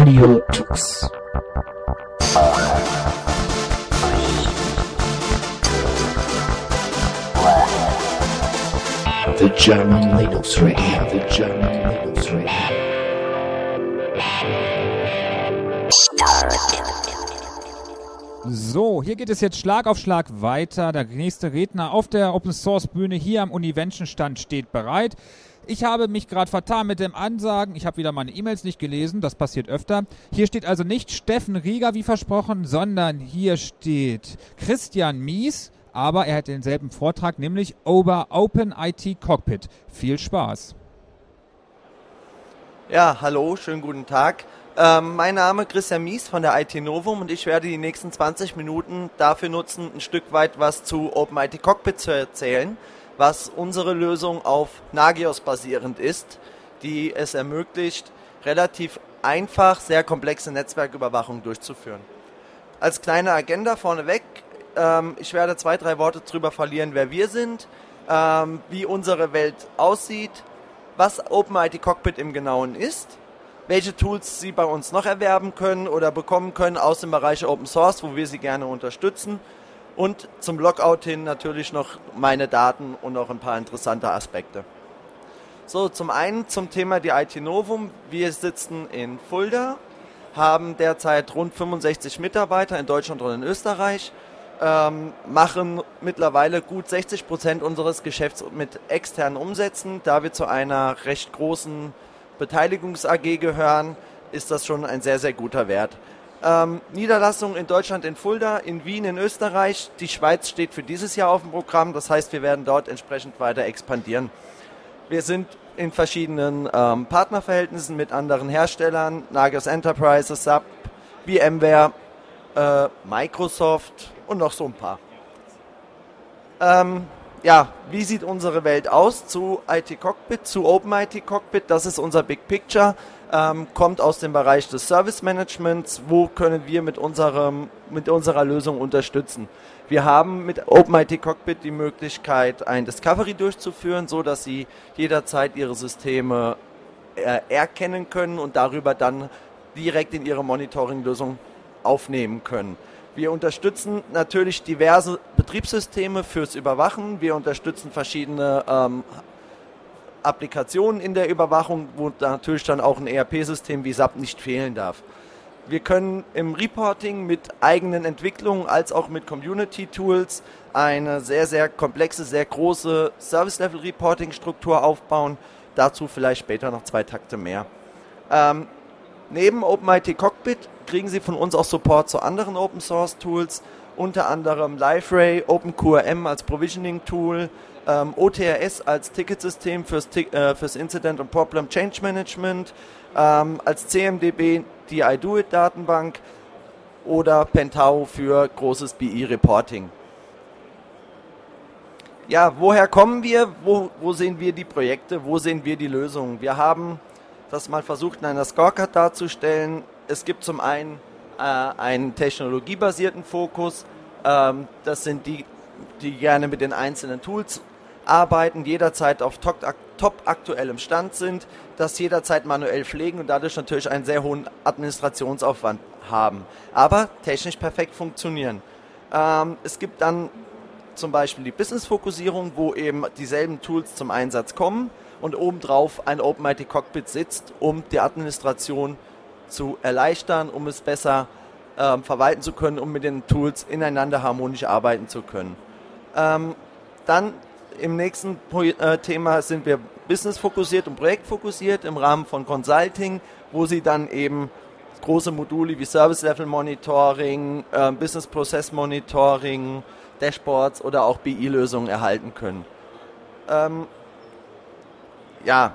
Radio Tux. The German Linux Radio, the German Linux. So, hier geht es jetzt Schlag auf Schlag weiter. Der nächste Redner auf der Open Source Bühne hier am Univention Stand steht bereit. Ich habe mich gerade vertan mit dem Ansagen. Ich habe wieder meine E-Mails nicht gelesen. Das passiert öfter. Hier steht also nicht Steffen Rieger wie versprochen, sondern hier steht Christian Mies. Aber er hat denselben Vortrag, nämlich Over Open IT Cockpit. Viel Spaß. Ja, hallo, schönen guten Tag. Ähm, mein Name ist Christian Mies von der IT Novum und ich werde die nächsten 20 Minuten dafür nutzen, ein Stück weit was zu OpenIT Cockpit zu erzählen, was unsere Lösung auf Nagios basierend ist, die es ermöglicht, relativ einfach sehr komplexe Netzwerküberwachung durchzuführen. Als kleine Agenda vorneweg, ähm, ich werde zwei, drei Worte darüber verlieren, wer wir sind, ähm, wie unsere Welt aussieht, was OpenIT Cockpit im Genauen ist welche Tools Sie bei uns noch erwerben können oder bekommen können aus dem Bereich Open Source, wo wir Sie gerne unterstützen. Und zum Logout hin natürlich noch meine Daten und noch ein paar interessante Aspekte. So, zum einen zum Thema die IT Novum. Wir sitzen in Fulda, haben derzeit rund 65 Mitarbeiter in Deutschland und in Österreich, ähm, machen mittlerweile gut 60 Prozent unseres Geschäfts mit externen Umsätzen, da wir zu einer recht großen Beteiligungs AG gehören, ist das schon ein sehr, sehr guter Wert. Ähm, Niederlassung in Deutschland in Fulda, in Wien in Österreich. Die Schweiz steht für dieses Jahr auf dem Programm. Das heißt, wir werden dort entsprechend weiter expandieren. Wir sind in verschiedenen ähm, Partnerverhältnissen mit anderen Herstellern, Nagios Enterprises, SAP, VMware, äh, Microsoft und noch so ein paar. Ähm, ja, wie sieht unsere Welt aus zu IT Cockpit, zu Open IT Cockpit? Das ist unser Big Picture, ähm, kommt aus dem Bereich des Service Managements. Wo können wir mit, unserem, mit unserer Lösung unterstützen? Wir haben mit Open IT Cockpit die Möglichkeit, ein Discovery durchzuführen, so dass Sie jederzeit Ihre Systeme äh, erkennen können und darüber dann direkt in Ihre Monitoring-Lösung aufnehmen können. Wir unterstützen natürlich diverse Betriebssysteme fürs Überwachen. Wir unterstützen verschiedene ähm, Applikationen in der Überwachung, wo natürlich dann auch ein ERP-System wie SAP nicht fehlen darf. Wir können im Reporting mit eigenen Entwicklungen als auch mit Community-Tools eine sehr, sehr komplexe, sehr große Service-Level-Reporting-Struktur aufbauen. Dazu vielleicht später noch zwei Takte mehr. Ähm, neben OpenIT Cockpit kriegen Sie von uns auch Support zu anderen Open Source Tools, unter anderem LiveRay, OpenQRM als Provisioning Tool, ähm, OTRS als Ticketsystem fürs, äh, fürs Incident und Problem Change Management, ähm, als CMDB die iDoIt Datenbank oder Pentau für großes BI Reporting. Ja, woher kommen wir? Wo, wo sehen wir die Projekte? Wo sehen wir die Lösungen? Wir haben das mal versucht in einer Scorecard darzustellen es gibt zum einen äh, einen technologiebasierten Fokus. Ähm, das sind die, die gerne mit den einzelnen Tools arbeiten, jederzeit auf top, aktuellem Stand sind, das jederzeit manuell pflegen und dadurch natürlich einen sehr hohen Administrationsaufwand haben, aber technisch perfekt funktionieren. Ähm, es gibt dann zum Beispiel die Business-Fokussierung, wo eben dieselben Tools zum Einsatz kommen und obendrauf ein OpenIT Cockpit sitzt, um die Administration zu zu erleichtern, um es besser ähm, verwalten zu können, um mit den Tools ineinander harmonisch arbeiten zu können. Ähm, dann im nächsten äh, Thema sind wir business-fokussiert und projektfokussiert im Rahmen von Consulting, wo Sie dann eben große Module wie Service Level Monitoring, äh, Business Process Monitoring, Dashboards oder auch BI-Lösungen erhalten können. Ähm, ja,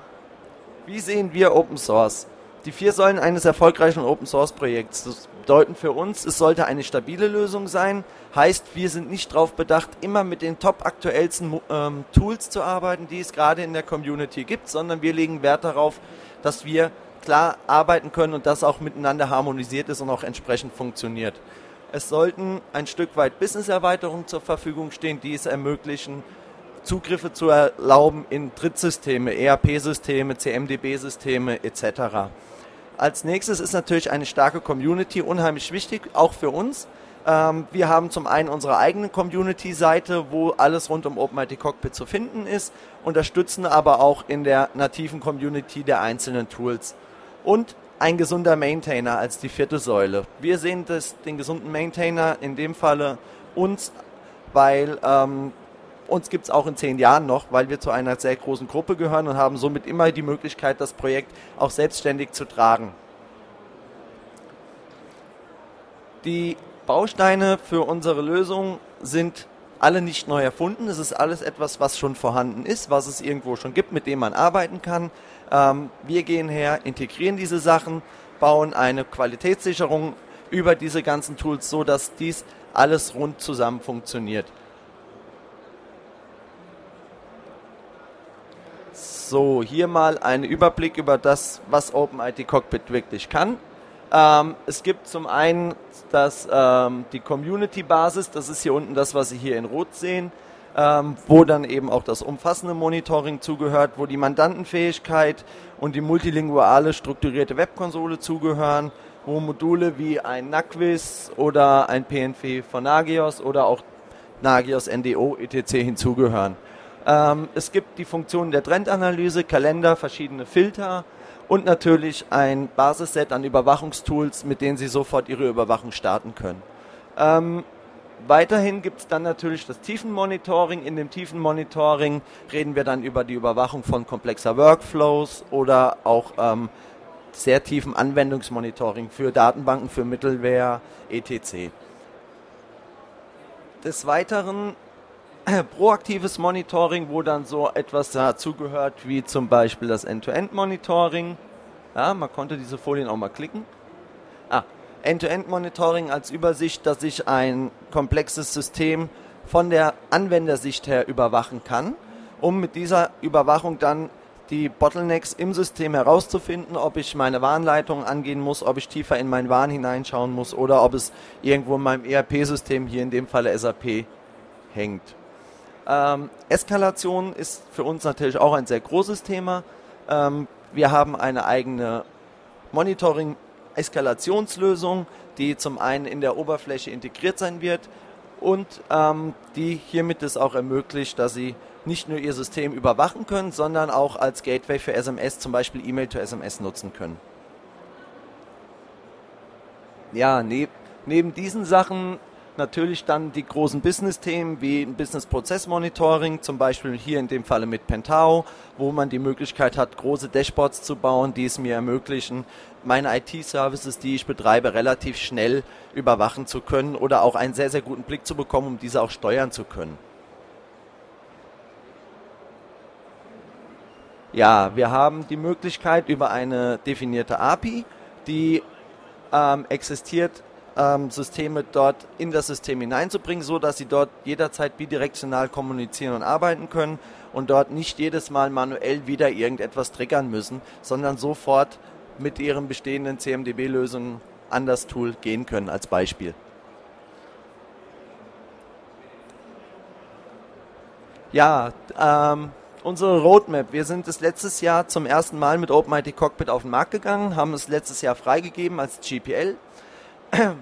wie sehen wir Open Source? Die vier Säulen eines erfolgreichen Open Source Projekts. Das bedeuten für uns, es sollte eine stabile Lösung sein. Heißt, wir sind nicht darauf bedacht, immer mit den top aktuellsten ähm, Tools zu arbeiten, die es gerade in der Community gibt, sondern wir legen Wert darauf, dass wir klar arbeiten können und das auch miteinander harmonisiert ist und auch entsprechend funktioniert. Es sollten ein Stück weit Business-Erweiterungen zur Verfügung stehen, die es ermöglichen, Zugriffe zu erlauben in Drittsysteme, ERP-Systeme, CMDB-Systeme etc. Als nächstes ist natürlich eine starke Community unheimlich wichtig, auch für uns. Ähm, wir haben zum einen unsere eigene Community-Seite, wo alles rund um OpenIT Cockpit zu finden ist, unterstützen aber auch in der nativen Community der einzelnen Tools. Und ein gesunder Maintainer als die vierte Säule. Wir sehen das, den gesunden Maintainer in dem Falle uns, weil ähm, uns gibt es auch in zehn Jahren noch, weil wir zu einer sehr großen Gruppe gehören und haben somit immer die Möglichkeit, das Projekt auch selbstständig zu tragen. Die Bausteine für unsere Lösung sind alle nicht neu erfunden. Es ist alles etwas, was schon vorhanden ist, was es irgendwo schon gibt, mit dem man arbeiten kann. Ähm, wir gehen her, integrieren diese Sachen, bauen eine Qualitätssicherung über diese ganzen Tools, so dass dies alles rund zusammen funktioniert. So, hier mal ein Überblick über das, was OpenIT Cockpit wirklich kann. Ähm, es gibt zum einen das, ähm, die Community-Basis, das ist hier unten das, was Sie hier in Rot sehen, ähm, wo dann eben auch das umfassende Monitoring zugehört, wo die Mandantenfähigkeit und die multilinguale strukturierte Webkonsole zugehören, wo Module wie ein Naquis oder ein PNV von Nagios oder auch Nagios NDO etc. hinzugehören. Ähm, es gibt die Funktion der Trendanalyse, Kalender, verschiedene Filter, und natürlich ein Basisset an Überwachungstools, mit denen Sie sofort Ihre Überwachung starten können. Ähm, weiterhin gibt es dann natürlich das Tiefenmonitoring. In dem Tiefenmonitoring reden wir dann über die Überwachung von komplexer Workflows oder auch ähm, sehr tiefen Anwendungsmonitoring für Datenbanken, für Mittelware, etc. Des Weiteren proaktives Monitoring, wo dann so etwas dazugehört wie zum Beispiel das End-to-End-Monitoring. Ja, man konnte diese Folien auch mal klicken. Ah, End-to-End-Monitoring als Übersicht, dass ich ein komplexes System von der Anwendersicht her überwachen kann, um mit dieser Überwachung dann die Bottlenecks im System herauszufinden, ob ich meine Warnleitungen angehen muss, ob ich tiefer in meinen Warn hineinschauen muss oder ob es irgendwo in meinem ERP-System, hier in dem Falle SAP, hängt. Ähm, Eskalation ist für uns natürlich auch ein sehr großes Thema. Ähm, wir haben eine eigene Monitoring-Eskalationslösung, die zum einen in der Oberfläche integriert sein wird und ähm, die hiermit es auch ermöglicht, dass Sie nicht nur Ihr System überwachen können, sondern auch als Gateway für SMS, zum Beispiel E-Mail to SMS nutzen können. Ja, neb neben diesen Sachen natürlich dann die großen Business-Themen wie ein Business-Prozess-Monitoring, zum Beispiel hier in dem Falle mit Pentao, wo man die Möglichkeit hat, große Dashboards zu bauen, die es mir ermöglichen, meine IT-Services, die ich betreibe, relativ schnell überwachen zu können oder auch einen sehr, sehr guten Blick zu bekommen, um diese auch steuern zu können. Ja, wir haben die Möglichkeit über eine definierte API, die ähm, existiert ähm, Systeme dort in das System hineinzubringen, so dass sie dort jederzeit bidirektional kommunizieren und arbeiten können und dort nicht jedes Mal manuell wieder irgendetwas triggern müssen, sondern sofort mit ihren bestehenden CMDB-Lösungen an das Tool gehen können als Beispiel. Ja, ähm, unsere Roadmap. Wir sind das letztes Jahr zum ersten Mal mit OpenIT Cockpit auf den Markt gegangen, haben es letztes Jahr freigegeben als GPL.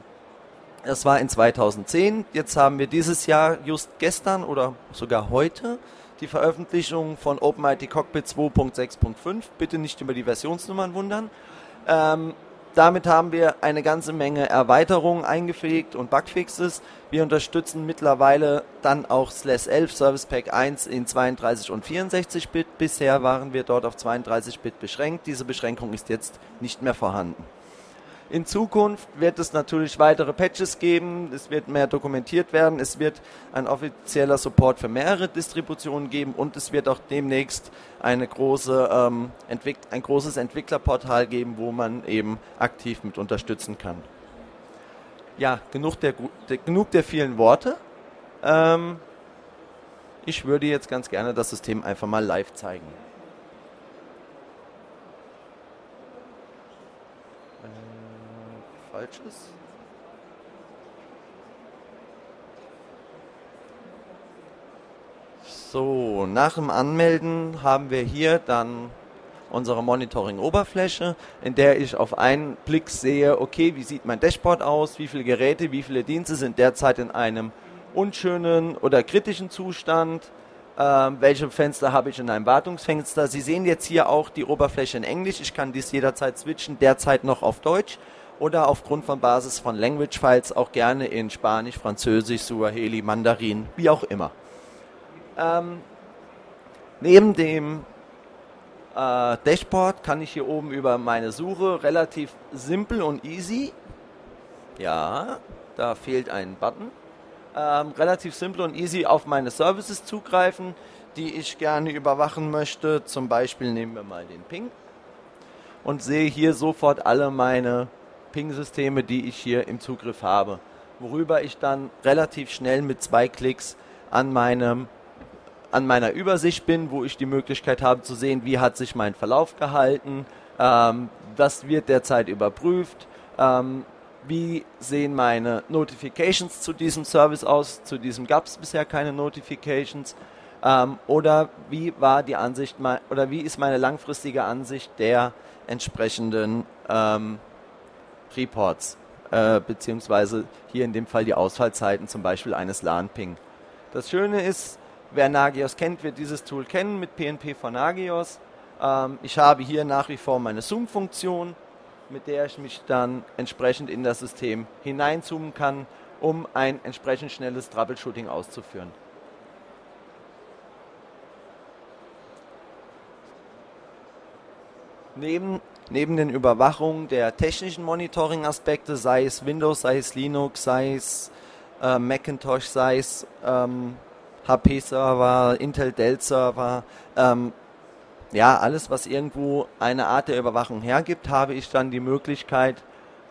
Das war in 2010. Jetzt haben wir dieses Jahr, just gestern oder sogar heute, die Veröffentlichung von OpenIT Cockpit 2.6.5. Bitte nicht über die Versionsnummern wundern. Ähm, damit haben wir eine ganze Menge Erweiterungen eingepflegt und Bugfixes. Wir unterstützen mittlerweile dann auch SLAS 11 Service Pack 1 in 32 und 64 Bit. Bisher waren wir dort auf 32 Bit beschränkt. Diese Beschränkung ist jetzt nicht mehr vorhanden. In Zukunft wird es natürlich weitere Patches geben, es wird mehr dokumentiert werden, es wird ein offizieller Support für mehrere Distributionen geben und es wird auch demnächst eine große, ähm, ein großes Entwicklerportal geben, wo man eben aktiv mit unterstützen kann. Ja, genug der, der genug der vielen Worte. Ähm, ich würde jetzt ganz gerne das System einfach mal live zeigen. Falsches. So, nach dem Anmelden haben wir hier dann unsere Monitoring-Oberfläche, in der ich auf einen Blick sehe, okay, wie sieht mein Dashboard aus, wie viele Geräte, wie viele Dienste sind derzeit in einem unschönen oder kritischen Zustand, ähm, welche Fenster habe ich in einem Wartungsfenster. Sie sehen jetzt hier auch die Oberfläche in Englisch, ich kann dies jederzeit switchen, derzeit noch auf Deutsch oder aufgrund von Basis von Language Files auch gerne in Spanisch, Französisch, Suaheli, Mandarin, wie auch immer. Ähm, neben dem äh, Dashboard kann ich hier oben über meine Suche relativ simpel und easy, ja, da fehlt ein Button, ähm, relativ simpel und easy auf meine Services zugreifen, die ich gerne überwachen möchte. Zum Beispiel nehmen wir mal den Ping und sehe hier sofort alle meine Ping-Systeme, die ich hier im Zugriff habe, worüber ich dann relativ schnell mit zwei Klicks an meinem an meiner Übersicht bin, wo ich die Möglichkeit habe zu sehen, wie hat sich mein Verlauf gehalten, ähm, was wird derzeit überprüft, ähm, wie sehen meine Notifications zu diesem Service aus, zu diesem gab es bisher keine Notifications. Ähm, oder wie war die Ansicht oder wie ist meine langfristige Ansicht der entsprechenden ähm, Reports, äh, beziehungsweise hier in dem Fall die Ausfallzeiten zum Beispiel eines LAN-Ping. Das Schöne ist, wer Nagios kennt, wird dieses Tool kennen mit PNP von Nagios. Ähm, ich habe hier nach wie vor meine Zoom-Funktion, mit der ich mich dann entsprechend in das System hineinzoomen kann, um ein entsprechend schnelles Troubleshooting auszuführen. Neben neben den Überwachungen der technischen Monitoring-Aspekte, sei es Windows, sei es Linux, sei es äh, Macintosh, sei es ähm, HP-Server, Intel Dell-Server, ähm, ja, alles, was irgendwo eine Art der Überwachung hergibt, habe ich dann die Möglichkeit,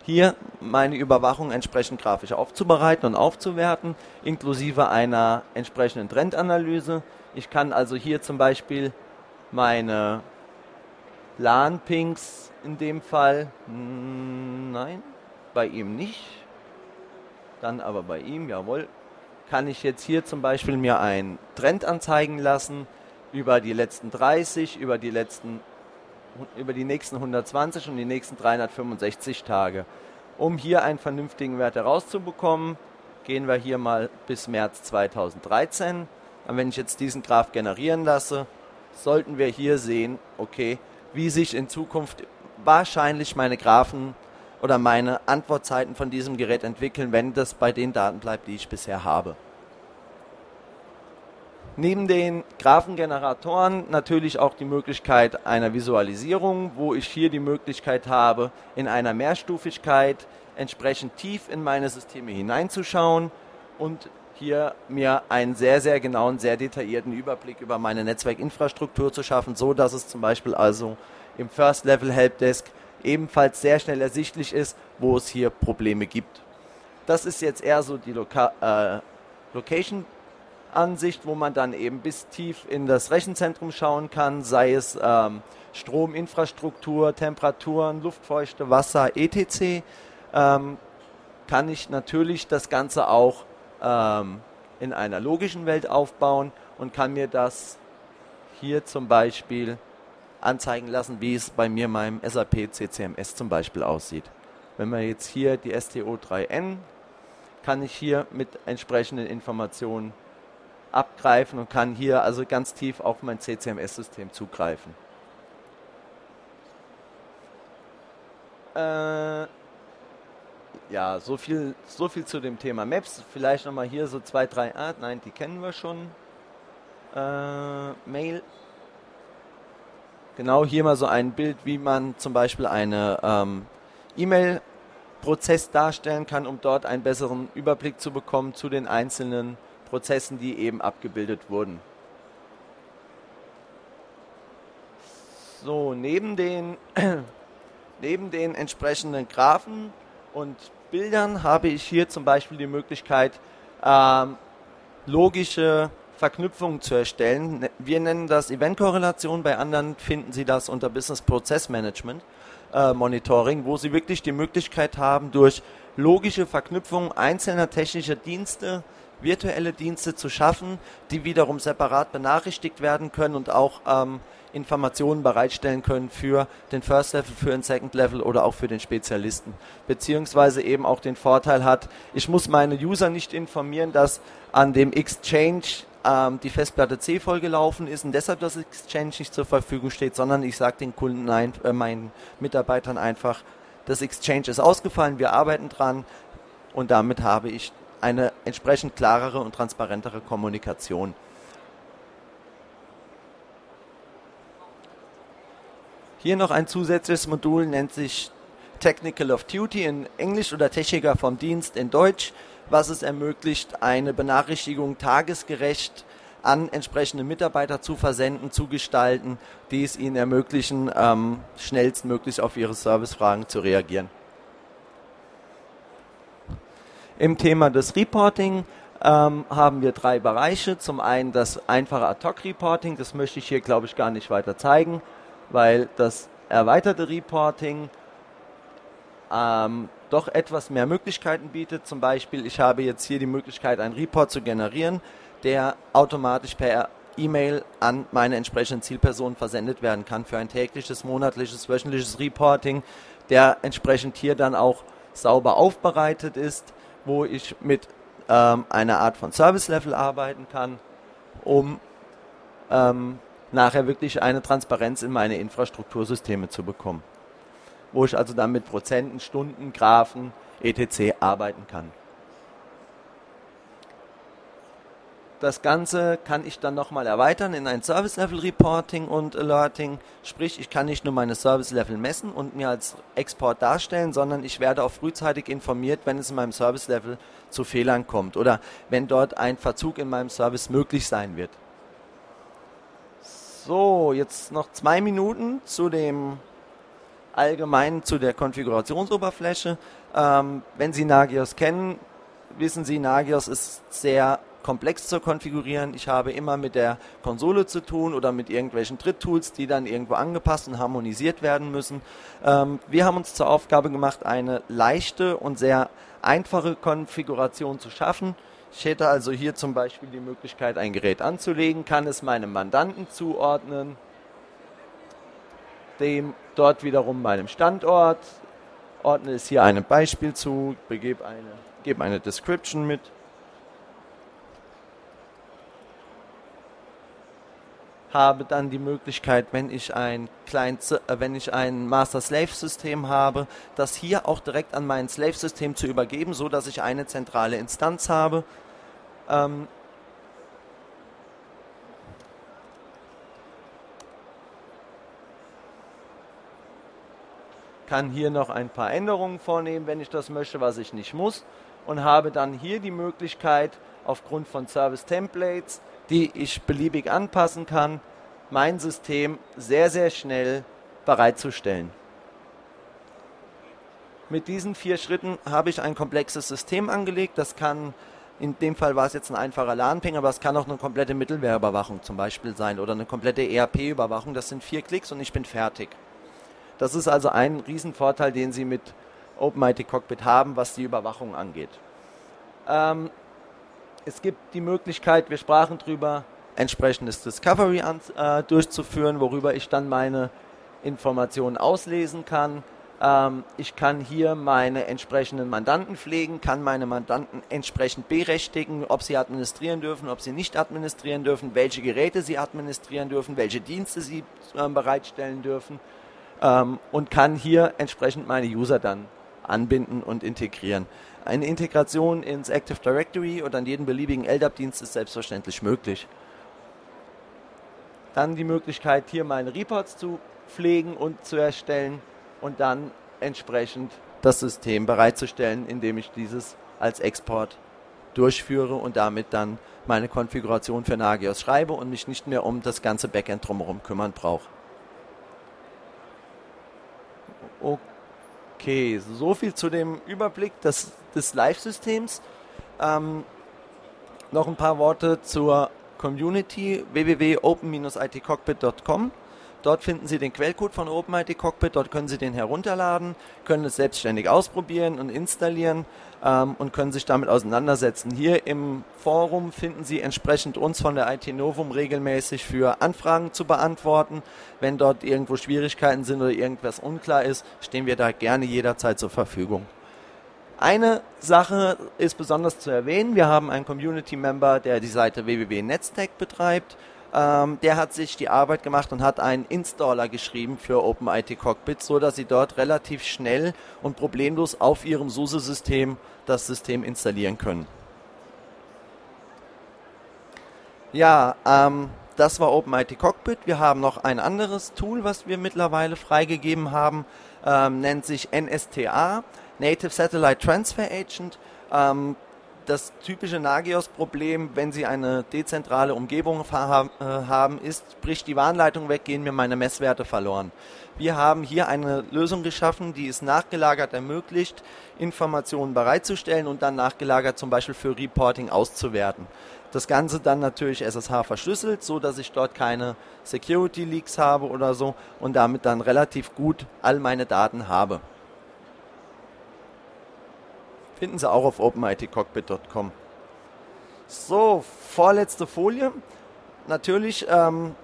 hier meine Überwachung entsprechend grafisch aufzubereiten und aufzuwerten, inklusive einer entsprechenden Trendanalyse. Ich kann also hier zum Beispiel meine LAN-Pings in dem Fall. Hm, nein, bei ihm nicht. Dann aber bei ihm, jawohl. Kann ich jetzt hier zum Beispiel mir einen Trend anzeigen lassen über die letzten 30, über die letzten über die nächsten 120 und die nächsten 365 Tage. Um hier einen vernünftigen Wert herauszubekommen, gehen wir hier mal bis März 2013. Und wenn ich jetzt diesen Graph generieren lasse, sollten wir hier sehen, okay, wie sich in Zukunft wahrscheinlich meine Graphen oder meine Antwortzeiten von diesem Gerät entwickeln, wenn das bei den Daten bleibt, die ich bisher habe. Neben den Graphengeneratoren natürlich auch die Möglichkeit einer Visualisierung, wo ich hier die Möglichkeit habe, in einer Mehrstufigkeit entsprechend tief in meine Systeme hineinzuschauen und hier mir einen sehr, sehr genauen, sehr detaillierten Überblick über meine Netzwerkinfrastruktur zu schaffen, so dass es zum Beispiel also im First Level Helpdesk ebenfalls sehr schnell ersichtlich ist, wo es hier Probleme gibt. Das ist jetzt eher so die Loka äh, Location Ansicht, wo man dann eben bis tief in das Rechenzentrum schauen kann, sei es ähm, Strominfrastruktur, Temperaturen, Luftfeuchte, Wasser, etc. Ähm, kann ich natürlich das Ganze auch ähm, in einer logischen Welt aufbauen und kann mir das hier zum Beispiel anzeigen lassen, wie es bei mir meinem SAP CCMS zum Beispiel aussieht. Wenn man jetzt hier die STO3N, kann ich hier mit entsprechenden Informationen abgreifen und kann hier also ganz tief auf mein CCMS-System zugreifen. Äh, ja, so viel, so viel zu dem Thema Maps. Vielleicht nochmal hier so zwei, drei, ah, nein, die kennen wir schon. Äh, Mail. Genau hier mal so ein Bild, wie man zum Beispiel eine ähm, E-Mail-Prozess darstellen kann, um dort einen besseren Überblick zu bekommen zu den einzelnen Prozessen, die eben abgebildet wurden. So, neben den, neben den entsprechenden Graphen und Bildern habe ich hier zum Beispiel die Möglichkeit, ähm, logische Verknüpfungen zu erstellen. Ne, wir nennen das Eventkorrelation, bei anderen finden Sie das unter Business Process Management äh, Monitoring, wo Sie wirklich die Möglichkeit haben, durch logische Verknüpfung einzelner technischer Dienste virtuelle Dienste zu schaffen, die wiederum separat benachrichtigt werden können und auch ähm, Informationen bereitstellen können für den First Level, für den Second Level oder auch für den Spezialisten. Beziehungsweise eben auch den Vorteil hat, ich muss meine User nicht informieren, dass an dem Exchange ähm, die Festplatte C vollgelaufen ist und deshalb das Exchange nicht zur Verfügung steht, sondern ich sage den Kunden, ein, äh, meinen Mitarbeitern einfach, das Exchange ist ausgefallen, wir arbeiten dran und damit habe ich eine entsprechend klarere und transparentere Kommunikation. Hier noch ein zusätzliches Modul, nennt sich Technical of Duty in Englisch oder Techniker vom Dienst in Deutsch, was es ermöglicht, eine Benachrichtigung tagesgerecht an entsprechende Mitarbeiter zu versenden, zu gestalten, die es ihnen ermöglichen, ähm, schnellstmöglich auf ihre Servicefragen zu reagieren. Im Thema des Reporting ähm, haben wir drei Bereiche. Zum einen das einfache Ad-Hoc-Reporting, das möchte ich hier, glaube ich, gar nicht weiter zeigen weil das erweiterte Reporting ähm, doch etwas mehr Möglichkeiten bietet. Zum Beispiel, ich habe jetzt hier die Möglichkeit, einen Report zu generieren, der automatisch per E-Mail an meine entsprechenden Zielpersonen versendet werden kann für ein tägliches, monatliches, wöchentliches Reporting, der entsprechend hier dann auch sauber aufbereitet ist, wo ich mit ähm, einer Art von Service Level arbeiten kann, um ähm, nachher wirklich eine Transparenz in meine Infrastruktursysteme zu bekommen. Wo ich also dann mit Prozenten, Stunden, Graphen, etc. arbeiten kann. Das Ganze kann ich dann nochmal erweitern in ein Service Level Reporting und Alerting. Sprich, ich kann nicht nur meine Service Level messen und mir als Export darstellen, sondern ich werde auch frühzeitig informiert, wenn es in meinem Service Level zu Fehlern kommt oder wenn dort ein Verzug in meinem Service möglich sein wird. So, jetzt noch zwei Minuten zu dem allgemeinen, zu der Konfigurationsoberfläche. Ähm, wenn Sie Nagios kennen, wissen Sie, Nagios ist sehr komplex zu konfigurieren. Ich habe immer mit der Konsole zu tun oder mit irgendwelchen Dritttools, die dann irgendwo angepasst und harmonisiert werden müssen. Ähm, wir haben uns zur Aufgabe gemacht, eine leichte und sehr einfache Konfiguration zu schaffen. Ich hätte also hier zum Beispiel die Möglichkeit, ein Gerät anzulegen, kann es meinem Mandanten zuordnen, dem dort wiederum meinem Standort, ordne es hier einem Beispiel zu, begebe eine, gebe eine Description mit. Habe dann die Möglichkeit, wenn ich ein Client, äh, wenn ich ein Master-Slave-System habe, das hier auch direkt an mein Slave-System zu übergeben, so dass ich eine zentrale Instanz habe, ähm, kann hier noch ein paar Änderungen vornehmen, wenn ich das möchte, was ich nicht muss und habe dann hier die Möglichkeit, aufgrund von Service Templates, die ich beliebig anpassen kann, mein System sehr, sehr schnell bereitzustellen. Mit diesen vier Schritten habe ich ein komplexes System angelegt. Das kann in dem Fall war es jetzt ein einfacher LAN-Ping, aber es kann auch eine komplette Mittelwehrüberwachung zum Beispiel sein oder eine komplette ERP-Überwachung. Das sind vier Klicks und ich bin fertig. Das ist also ein Riesenvorteil, den Sie mit OpenIT Cockpit haben, was die Überwachung angeht. Ähm, es gibt die Möglichkeit, wir sprachen drüber, entsprechendes Discovery an, äh, durchzuführen, worüber ich dann meine Informationen auslesen kann. Ähm, ich kann hier meine entsprechenden Mandanten pflegen, kann meine Mandanten entsprechend berechtigen, ob sie administrieren dürfen, ob sie nicht administrieren dürfen, welche Geräte sie administrieren dürfen, welche Dienste sie äh, bereitstellen dürfen ähm, und kann hier entsprechend meine User dann anbinden und integrieren. Eine Integration ins Active Directory oder an jeden beliebigen LDAP-Dienst ist selbstverständlich möglich. Dann die Möglichkeit, hier meine Reports zu pflegen und zu erstellen und dann entsprechend das System bereitzustellen, indem ich dieses als Export durchführe und damit dann meine Konfiguration für Nagios schreibe und mich nicht mehr um das ganze Backend drumherum kümmern brauche. Okay, so viel zu dem Überblick des, des Live-Systems. Ähm, noch ein paar Worte zur Community www.open-itcockpit.com Dort finden Sie den Quellcode von OpenIT Cockpit, dort können Sie den herunterladen, können es selbstständig ausprobieren und installieren ähm, und können sich damit auseinandersetzen. Hier im Forum finden Sie entsprechend uns von der IT Novum regelmäßig für Anfragen zu beantworten. Wenn dort irgendwo Schwierigkeiten sind oder irgendwas unklar ist, stehen wir da gerne jederzeit zur Verfügung. Eine Sache ist besonders zu erwähnen. Wir haben einen Community-Member, der die Seite www.netztech betreibt. Ähm, der hat sich die Arbeit gemacht und hat einen Installer geschrieben für OpenIT Cockpit, so dass Sie dort relativ schnell und problemlos auf Ihrem SUSE-System das System installieren können. Ja, ähm, das war OpenIT Cockpit. Wir haben noch ein anderes Tool, was wir mittlerweile freigegeben haben, ähm, nennt sich NSTA, Native Satellite Transfer Agent. Ähm, das typische Nagios-Problem, wenn Sie eine dezentrale Umgebung äh, haben, ist, bricht die Warnleitung weg, gehen mir meine Messwerte verloren. Wir haben hier eine Lösung geschaffen, die es nachgelagert ermöglicht, Informationen bereitzustellen und dann nachgelagert zum Beispiel für Reporting auszuwerten. Das Ganze dann natürlich SSH verschlüsselt, so dass ich dort keine Security Leaks habe oder so und damit dann relativ gut all meine Daten habe. Finden Sie auch auf openitcockpit.com. So, vorletzte Folie. Natürlich ähm,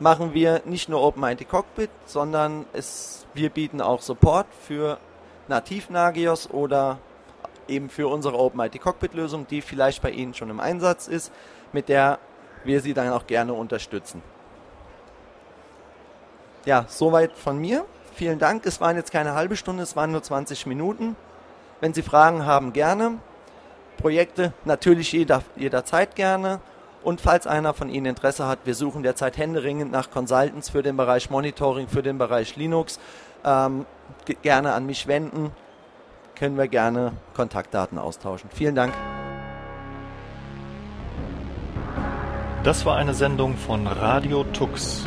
machen wir nicht nur OpenIT Cockpit, sondern es, wir bieten auch Support für Nativ-Nagios oder eben für unsere OpenIT Cockpit-Lösung, die vielleicht bei Ihnen schon im Einsatz ist, mit der wir Sie dann auch gerne unterstützen. Ja, soweit von mir. Vielen Dank. Es waren jetzt keine halbe Stunde, es waren nur 20 Minuten. Wenn Sie Fragen haben, gerne. Projekte natürlich jeder, jederzeit gerne. Und falls einer von Ihnen Interesse hat, wir suchen derzeit händeringend nach Consultants für den Bereich Monitoring, für den Bereich Linux. Ähm, gerne an mich wenden, können wir gerne Kontaktdaten austauschen. Vielen Dank. Das war eine Sendung von Radio Tux,